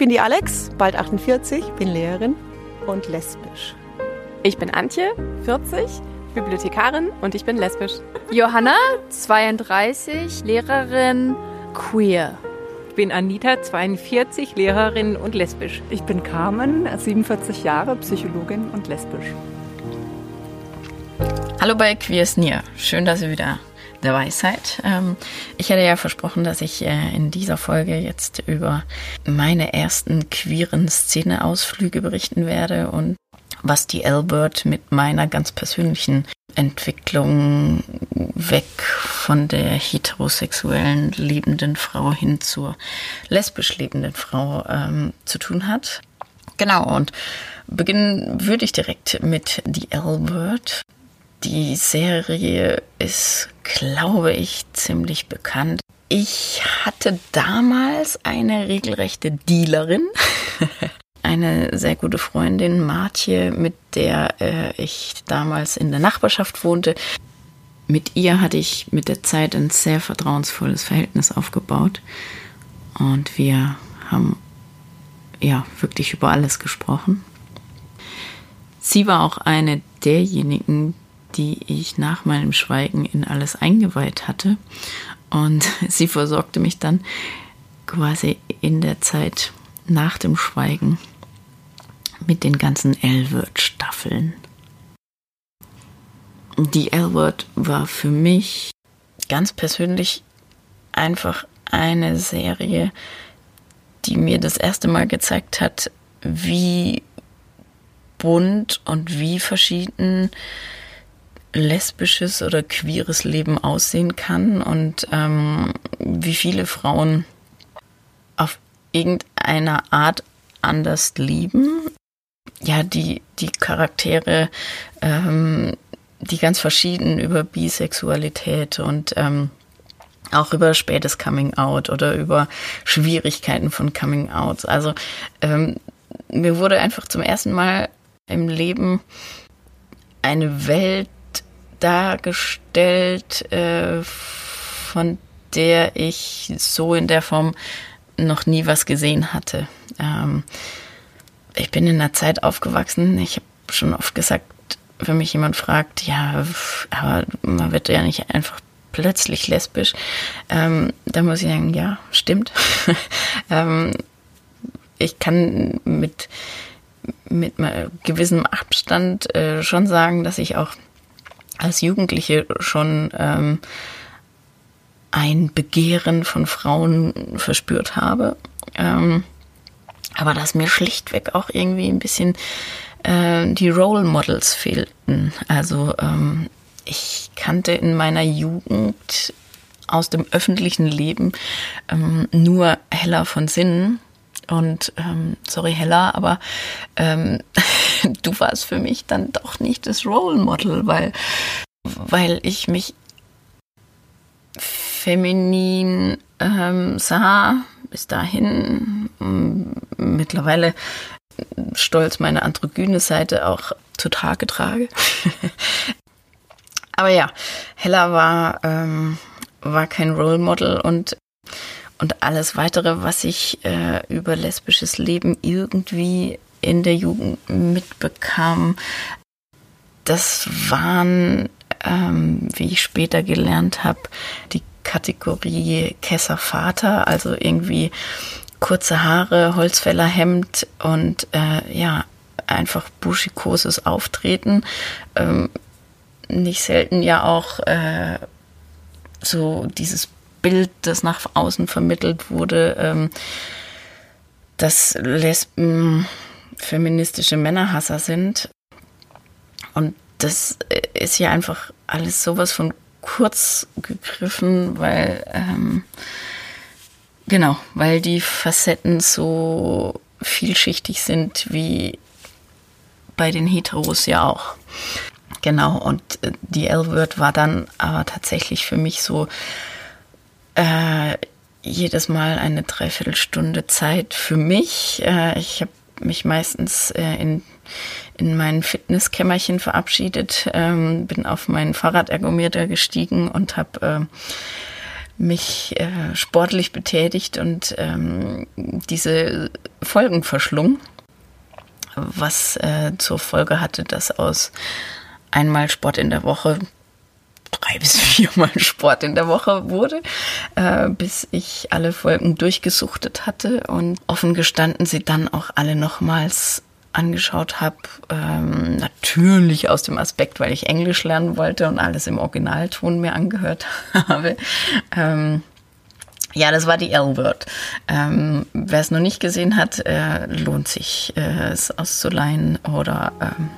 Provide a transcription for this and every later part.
bin die Alex, bald 48, bin Lehrerin und lesbisch. Ich bin Antje, 40, Bibliothekarin und ich bin lesbisch. Johanna, 32, Lehrerin, queer. Ich bin Anita, 42, Lehrerin und lesbisch. Ich bin Carmen, 47 Jahre, Psychologin und lesbisch. Hallo bei Queers Near. Schön, dass ihr wieder dabei seid. Ähm, ich hatte ja versprochen, dass ich äh, in dieser Folge jetzt über meine ersten queeren Szeneausflüge berichten werde und was die Albert mit meiner ganz persönlichen Entwicklung weg von der heterosexuellen lebenden Frau hin zur lesbisch lebenden Frau ähm, zu tun hat. Genau, und beginnen würde ich direkt mit The Albert. Die Serie ist, glaube ich, ziemlich bekannt. Ich hatte damals eine regelrechte Dealerin. eine sehr gute Freundin, Martje, mit der äh, ich damals in der Nachbarschaft wohnte. Mit ihr hatte ich mit der Zeit ein sehr vertrauensvolles Verhältnis aufgebaut. Und wir haben ja wirklich über alles gesprochen. Sie war auch eine derjenigen, die ich nach meinem Schweigen in alles eingeweiht hatte. Und sie versorgte mich dann quasi in der Zeit nach dem Schweigen mit den ganzen Elwood-Staffeln. Die Elwood war für mich ganz persönlich einfach eine Serie, die mir das erste Mal gezeigt hat, wie bunt und wie verschieden lesbisches oder queeres Leben aussehen kann und ähm, wie viele Frauen auf irgendeiner Art anders lieben. Ja, die, die Charaktere, ähm, die ganz verschieden über Bisexualität und ähm, auch über spätes Coming Out oder über Schwierigkeiten von Coming Out. Also ähm, mir wurde einfach zum ersten Mal im Leben eine Welt dargestellt, äh, von der ich so in der Form noch nie was gesehen hatte. Ähm, ich bin in einer Zeit aufgewachsen, ich habe schon oft gesagt, wenn mich jemand fragt, ja, aber man wird ja nicht einfach plötzlich lesbisch, ähm, da muss ich sagen, ja, stimmt. ähm, ich kann mit, mit gewissem Abstand äh, schon sagen, dass ich auch als Jugendliche schon ähm, ein Begehren von Frauen verspürt habe. Ähm, aber dass mir schlichtweg auch irgendwie ein bisschen äh, die Role Models fehlten. Also ähm, ich kannte in meiner Jugend aus dem öffentlichen Leben ähm, nur Hella von Sinnen. Und ähm, sorry Hella, aber ähm, du warst für mich dann doch nicht das Role Model, weil, weil ich mich feminin ähm, sah bis dahin. Mittlerweile stolz meine androgyne Seite auch zutage trage. Aber ja, Hella war, ähm, war kein Role Model und und alles weitere, was ich äh, über lesbisches Leben irgendwie in der Jugend mitbekam, das waren, ähm, wie ich später gelernt habe, die Kategorie Kesser Vater, also irgendwie kurze Haare, Holzfällerhemd und äh, ja, einfach buschikoses Auftreten. Ähm, nicht selten ja auch äh, so dieses Bild, das nach außen vermittelt wurde, ähm, dass Lesben feministische Männerhasser sind. Und das ist ja einfach alles sowas von kurz gegriffen, weil ähm, genau, weil die Facetten so vielschichtig sind wie bei den Heteros ja auch. Genau, und äh, die L-Word war dann aber tatsächlich für mich so äh, jedes Mal eine Dreiviertelstunde Zeit für mich. Äh, ich habe mich meistens äh, in, in mein Fitnesskämmerchen verabschiedet, ähm, bin auf meinen Fahrradergometer gestiegen und habe äh, mich äh, sportlich betätigt und ähm, diese Folgen verschlungen, was äh, zur Folge hatte, dass aus einmal Sport in der Woche drei bis viermal Sport in der Woche wurde, äh, bis ich alle Folgen durchgesuchtet hatte und offen gestanden sie dann auch alle nochmals angeschaut habe. Ähm, natürlich aus dem Aspekt, weil ich Englisch lernen wollte und alles im Originalton mir angehört habe. Ähm, ja, das war die L-Word. Ähm, wer es noch nicht gesehen hat, äh, lohnt sich, äh, es auszuleihen oder ähm,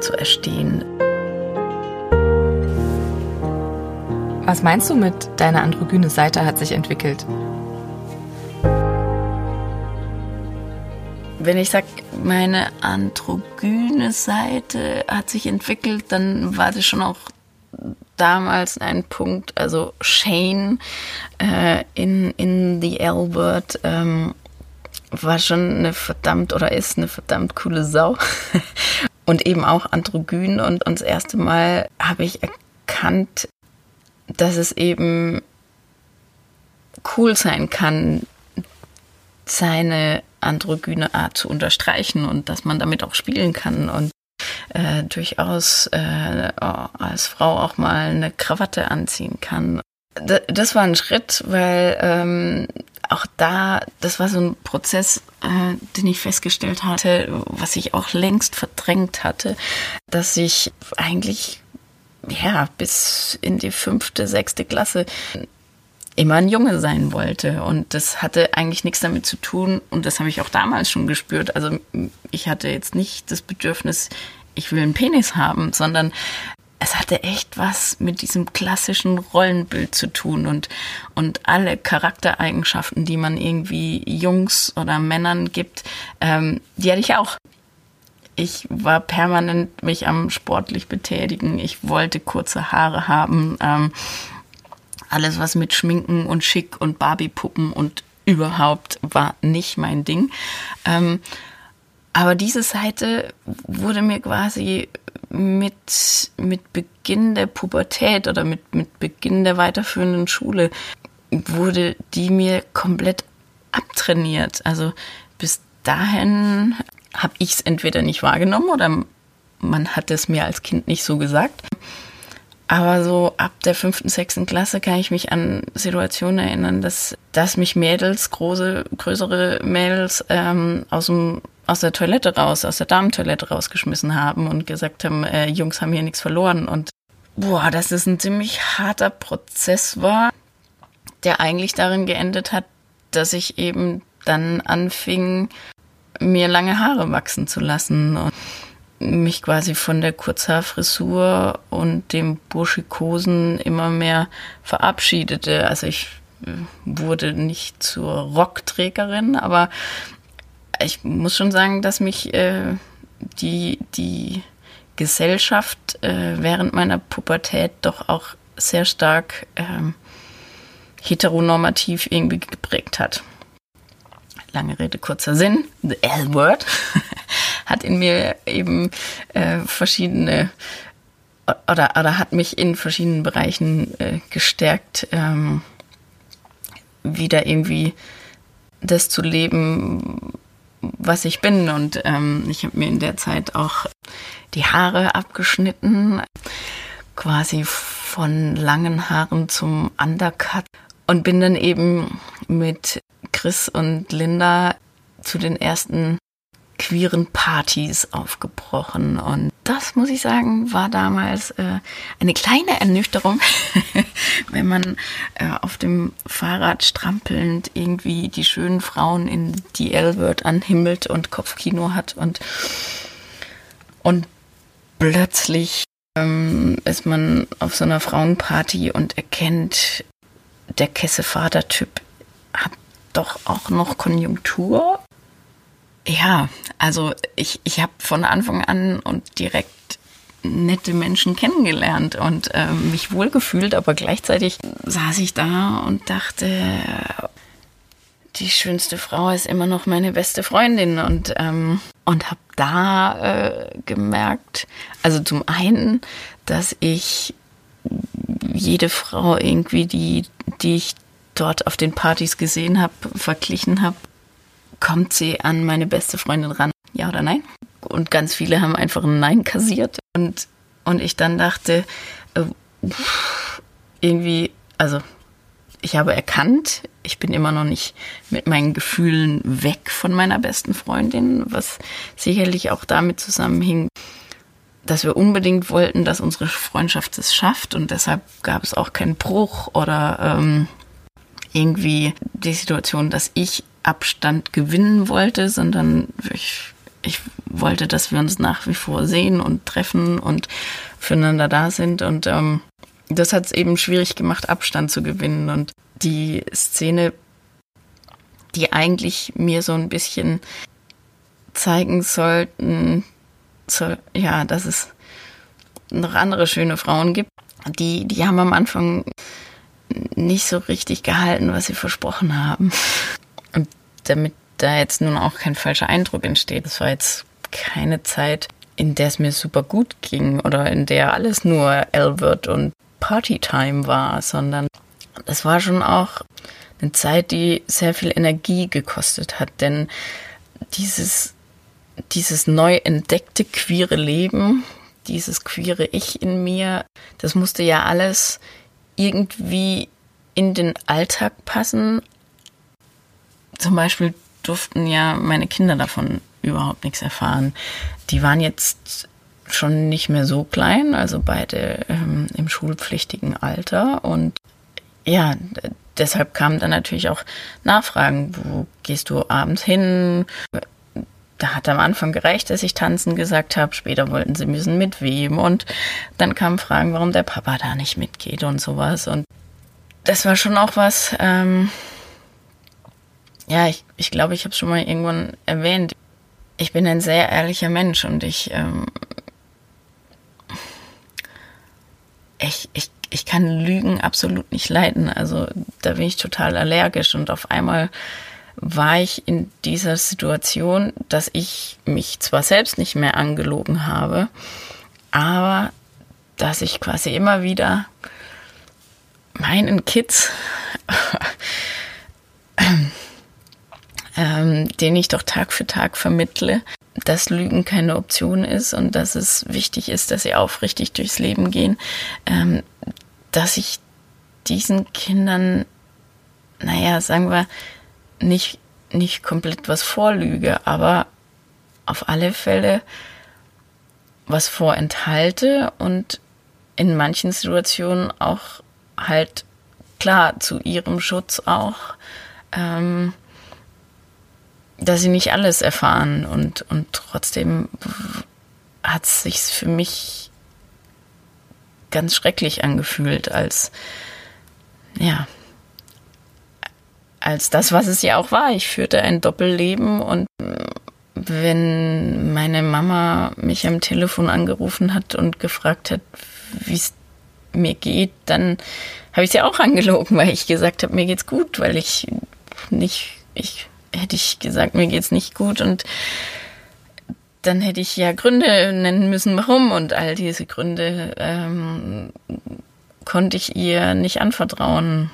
zu erstehen. Was meinst du mit deiner androgyne Seite hat sich entwickelt? Wenn ich sage, meine androgyne Seite hat sich entwickelt, dann war das schon auch damals ein Punkt, also Shane äh, in, in The L-Word ähm, war schon eine verdammt oder ist eine verdammt coole Sau. Und eben auch androgyn. Und, und das erste Mal habe ich erkannt, dass es eben cool sein kann, seine androgyne Art zu unterstreichen und dass man damit auch spielen kann und äh, durchaus äh, als Frau auch mal eine Krawatte anziehen kann. D das war ein Schritt, weil ähm, auch da, das war so ein Prozess, äh, den ich festgestellt hatte, was ich auch längst verdrängt hatte, dass ich eigentlich ja bis in die fünfte, sechste Klasse immer ein Junge sein wollte. Und das hatte eigentlich nichts damit zu tun. Und das habe ich auch damals schon gespürt. Also ich hatte jetzt nicht das Bedürfnis, ich will einen Penis haben, sondern es hatte echt was mit diesem klassischen Rollenbild zu tun und, und alle Charaktereigenschaften, die man irgendwie Jungs oder Männern gibt, ähm, die hatte ich auch. Ich war permanent mich am sportlich betätigen. Ich wollte kurze Haare haben. Ähm, alles, was mit Schminken und Schick und Barbie-Puppen und überhaupt war nicht mein Ding. Ähm, aber diese Seite wurde mir quasi mit, mit Beginn der Pubertät oder mit, mit Beginn der weiterführenden Schule wurde die mir komplett abtrainiert. Also bis dahin habe ich es entweder nicht wahrgenommen oder man hat es mir als Kind nicht so gesagt. Aber so ab der fünften, sechsten Klasse kann ich mich an Situationen erinnern, dass, dass mich Mädels, große, größere Mädels ähm, aus, dem, aus der Toilette raus, aus der Damentoilette rausgeschmissen haben und gesagt haben, äh, Jungs haben hier nichts verloren. Und boah, dass es ein ziemlich harter Prozess war, der eigentlich darin geendet hat, dass ich eben dann anfing, mir lange Haare wachsen zu lassen. Und mich quasi von der Kurzhaarfrisur und dem Burschikosen immer mehr verabschiedete. Also ich äh, wurde nicht zur Rockträgerin, aber ich muss schon sagen, dass mich äh, die, die Gesellschaft äh, während meiner Pubertät doch auch sehr stark äh, heteronormativ irgendwie geprägt hat. Lange Rede, kurzer Sinn. The L-Word. hat in mir eben äh, verschiedene oder, oder hat mich in verschiedenen Bereichen äh, gestärkt, ähm, wieder irgendwie das zu leben, was ich bin. Und ähm, ich habe mir in der Zeit auch die Haare abgeschnitten, quasi von langen Haaren zum Undercut und bin dann eben mit Chris und Linda zu den ersten queeren Partys aufgebrochen. Und das, muss ich sagen, war damals äh, eine kleine Ernüchterung, wenn man äh, auf dem Fahrrad strampelnd irgendwie die schönen Frauen in die L-Word anhimmelt und Kopfkino hat und, und plötzlich ähm, ist man auf so einer Frauenparty und erkennt, der Kesse-Vater-Typ hat doch auch noch Konjunktur? Ja, also ich, ich habe von Anfang an und direkt nette Menschen kennengelernt und äh, mich wohlgefühlt, aber gleichzeitig saß ich da und dachte, die schönste Frau ist immer noch meine beste Freundin und ähm, und habe da äh, gemerkt, also zum einen, dass ich jede Frau irgendwie, die die ich dort auf den Partys gesehen habe, verglichen habe kommt sie an meine beste Freundin ran? Ja oder nein? Und ganz viele haben einfach ein Nein kassiert. Und, und ich dann dachte, äh, irgendwie, also ich habe erkannt, ich bin immer noch nicht mit meinen Gefühlen weg von meiner besten Freundin, was sicherlich auch damit zusammenhing, dass wir unbedingt wollten, dass unsere Freundschaft es schafft und deshalb gab es auch keinen Bruch oder ähm, irgendwie die Situation, dass ich Abstand gewinnen wollte, sondern ich, ich wollte, dass wir uns nach wie vor sehen und treffen und füreinander da sind. Und ähm, das hat es eben schwierig gemacht, Abstand zu gewinnen. Und die Szene, die eigentlich mir so ein bisschen zeigen sollten, so, ja, dass es noch andere schöne Frauen gibt, die, die haben am Anfang nicht so richtig gehalten, was sie versprochen haben. Und damit da jetzt nun auch kein falscher Eindruck entsteht, das war jetzt keine Zeit, in der es mir super gut ging oder in der alles nur Albert und Partytime war, sondern es war schon auch eine Zeit, die sehr viel Energie gekostet hat, denn dieses, dieses neu entdeckte queere Leben, dieses queere Ich in mir, das musste ja alles irgendwie in den Alltag passen. Zum Beispiel durften ja meine Kinder davon überhaupt nichts erfahren. Die waren jetzt schon nicht mehr so klein, also beide ähm, im schulpflichtigen Alter. Und ja, deshalb kamen dann natürlich auch Nachfragen, wo gehst du abends hin? Da hat am Anfang gereicht, dass ich tanzen gesagt habe, später wollten sie müssen mit wem und dann kamen Fragen, warum der Papa da nicht mitgeht und sowas. Und das war schon auch was, ähm, ja, ich, ich glaube, ich habe es schon mal irgendwann erwähnt. Ich bin ein sehr ehrlicher Mensch und ich, ähm, ich, ich ich kann Lügen absolut nicht leiden. Also da bin ich total allergisch und auf einmal war ich in dieser Situation, dass ich mich zwar selbst nicht mehr angelogen habe, aber dass ich quasi immer wieder meinen Kids, ähm, den ich doch Tag für Tag vermittle, dass Lügen keine Option ist und dass es wichtig ist, dass sie aufrichtig durchs Leben gehen, ähm, dass ich diesen Kindern, naja, sagen wir, nicht, nicht komplett was vorlüge, aber auf alle Fälle was vorenthalte und in manchen Situationen auch halt klar zu ihrem Schutz auch, ähm, dass sie nicht alles erfahren und, und trotzdem hat es sich für mich ganz schrecklich angefühlt als, ja, als das, was es ja auch war. Ich führte ein Doppelleben und wenn meine Mama mich am Telefon angerufen hat und gefragt hat, wie es mir geht, dann habe ich sie auch angelogen, weil ich gesagt habe, mir geht's gut, weil ich nicht, ich hätte ich gesagt, mir geht's nicht gut und dann hätte ich ja Gründe nennen müssen, warum. Und all diese Gründe ähm, konnte ich ihr nicht anvertrauen.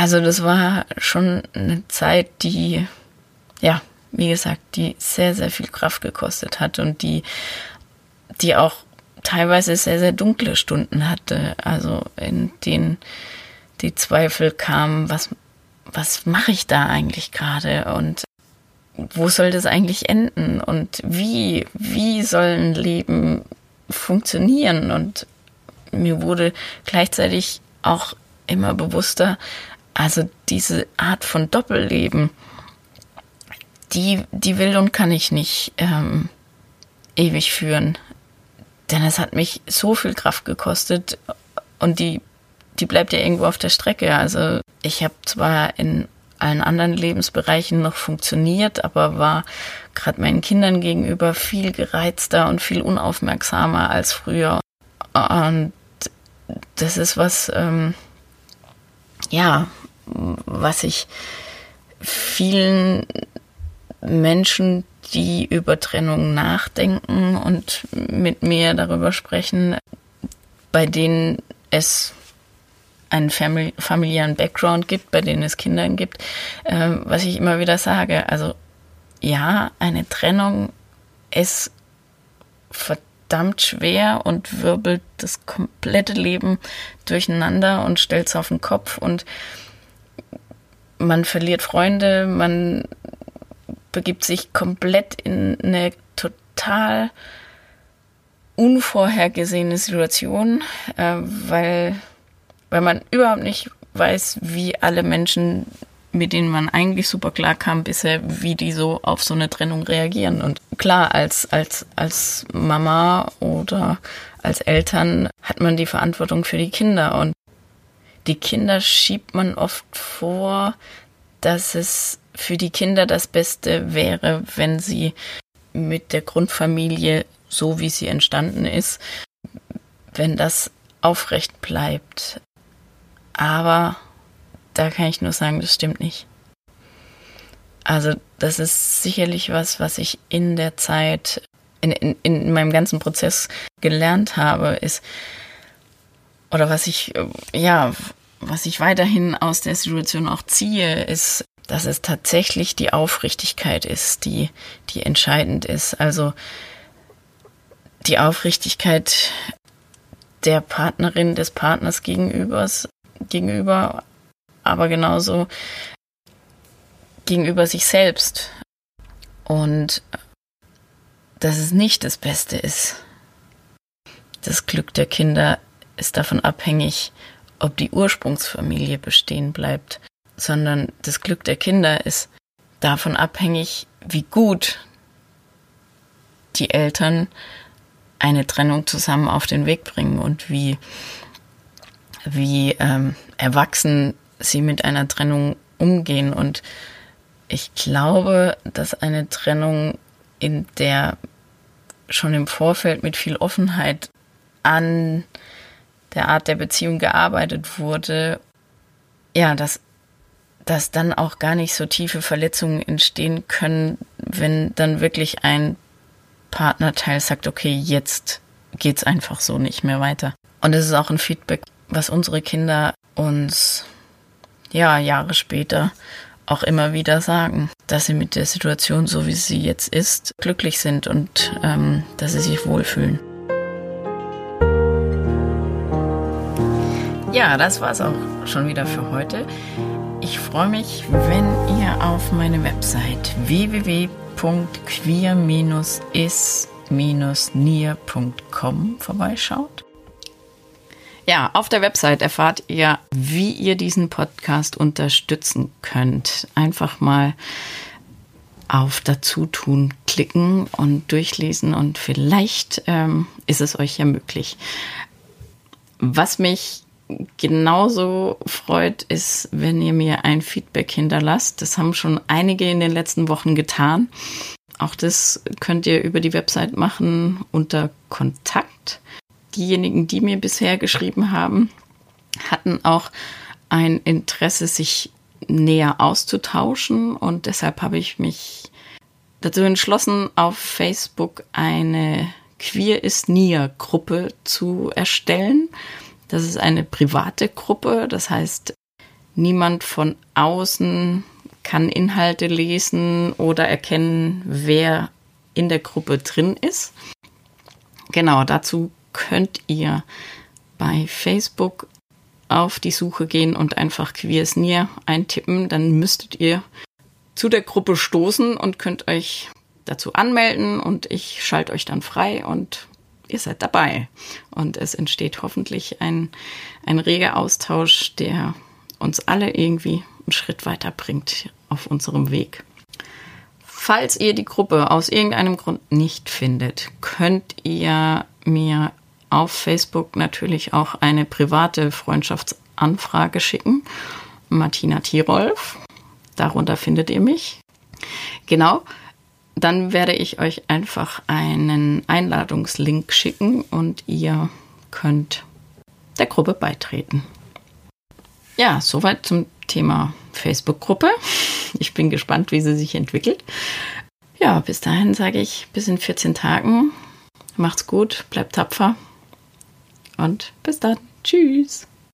Also das war schon eine Zeit, die, ja, wie gesagt, die sehr, sehr viel Kraft gekostet hat und die, die auch teilweise sehr, sehr dunkle Stunden hatte. Also in denen die Zweifel kamen, was, was mache ich da eigentlich gerade? Und wo soll das eigentlich enden und wie, wie soll ein Leben funktionieren? Und mir wurde gleichzeitig auch immer bewusster, also diese Art von Doppelleben, die, die will und kann ich nicht ähm, ewig führen. Denn es hat mich so viel Kraft gekostet und die, die bleibt ja irgendwo auf der Strecke. Also ich habe zwar in allen anderen Lebensbereichen noch funktioniert, aber war gerade meinen Kindern gegenüber viel gereizter und viel unaufmerksamer als früher. Und das ist was, ähm, ja, was ich vielen Menschen, die über Trennung nachdenken und mit mir darüber sprechen, bei denen es einen famili familiären Background gibt, bei denen es Kinder gibt, äh, was ich immer wieder sage. Also ja, eine Trennung ist verdammt schwer und wirbelt das komplette Leben durcheinander und stellt es auf den Kopf und man verliert Freunde, man begibt sich komplett in eine total unvorhergesehene Situation, äh, weil, weil man überhaupt nicht weiß, wie alle Menschen, mit denen man eigentlich super klar kam bisher, wie die so auf so eine Trennung reagieren. Und klar, als, als, als Mama oder als Eltern hat man die Verantwortung für die Kinder und die Kinder schiebt man oft vor, dass es für die Kinder das Beste wäre, wenn sie mit der Grundfamilie, so wie sie entstanden ist, wenn das aufrecht bleibt. Aber da kann ich nur sagen, das stimmt nicht. Also das ist sicherlich was, was ich in der Zeit, in, in, in meinem ganzen Prozess gelernt habe, ist, oder was ich, ja, was ich weiterhin aus der Situation auch ziehe, ist, dass es tatsächlich die Aufrichtigkeit ist, die, die entscheidend ist. Also die Aufrichtigkeit der Partnerin, des Partners gegenübers, gegenüber, aber genauso gegenüber sich selbst. Und dass es nicht das Beste ist. Das Glück der Kinder ist davon abhängig, ob die Ursprungsfamilie bestehen bleibt, sondern das Glück der Kinder ist davon abhängig, wie gut die Eltern eine Trennung zusammen auf den Weg bringen und wie, wie ähm, erwachsen sie mit einer Trennung umgehen. Und ich glaube, dass eine Trennung, in der schon im Vorfeld mit viel Offenheit an der Art der Beziehung gearbeitet wurde, ja, dass, dass dann auch gar nicht so tiefe Verletzungen entstehen können, wenn dann wirklich ein Partnerteil sagt, okay, jetzt geht's einfach so nicht mehr weiter. Und es ist auch ein Feedback, was unsere Kinder uns ja Jahre später auch immer wieder sagen, dass sie mit der Situation, so wie sie jetzt ist, glücklich sind und ähm, dass sie sich wohlfühlen. Ja, das war's auch schon wieder für heute. Ich freue mich, wenn ihr auf meine Website www.queer-is-nier.com vorbeischaut. Ja, auf der Website erfahrt ihr, wie ihr diesen Podcast unterstützen könnt. Einfach mal auf Dazutun klicken und durchlesen und vielleicht ähm, ist es euch ja möglich. Was mich genauso freut, ist, wenn ihr mir ein Feedback hinterlasst. Das haben schon einige in den letzten Wochen getan. Auch das könnt ihr über die Website machen unter Kontakt. Diejenigen, die mir bisher geschrieben haben, hatten auch ein Interesse, sich näher auszutauschen und deshalb habe ich mich dazu entschlossen, auf Facebook eine Queer ist Nier Gruppe zu erstellen. Das ist eine private Gruppe, das heißt, niemand von außen kann Inhalte lesen oder erkennen, wer in der Gruppe drin ist. Genau, dazu könnt ihr bei Facebook auf die Suche gehen und einfach Queers Near eintippen. Dann müsstet ihr zu der Gruppe stoßen und könnt euch dazu anmelden und ich schalte euch dann frei und ihr seid dabei. Und es entsteht hoffentlich ein, ein reger Austausch, der uns alle irgendwie einen Schritt weiter bringt auf unserem Weg. Falls ihr die Gruppe aus irgendeinem Grund nicht findet, könnt ihr mir auf Facebook natürlich auch eine private Freundschaftsanfrage schicken. Martina Tirolf. Darunter findet ihr mich. Genau dann werde ich euch einfach einen Einladungslink schicken und ihr könnt der Gruppe beitreten. Ja, soweit zum Thema Facebook-Gruppe. Ich bin gespannt, wie sie sich entwickelt. Ja, bis dahin sage ich bis in 14 Tagen. Macht's gut, bleibt tapfer und bis dann. Tschüss.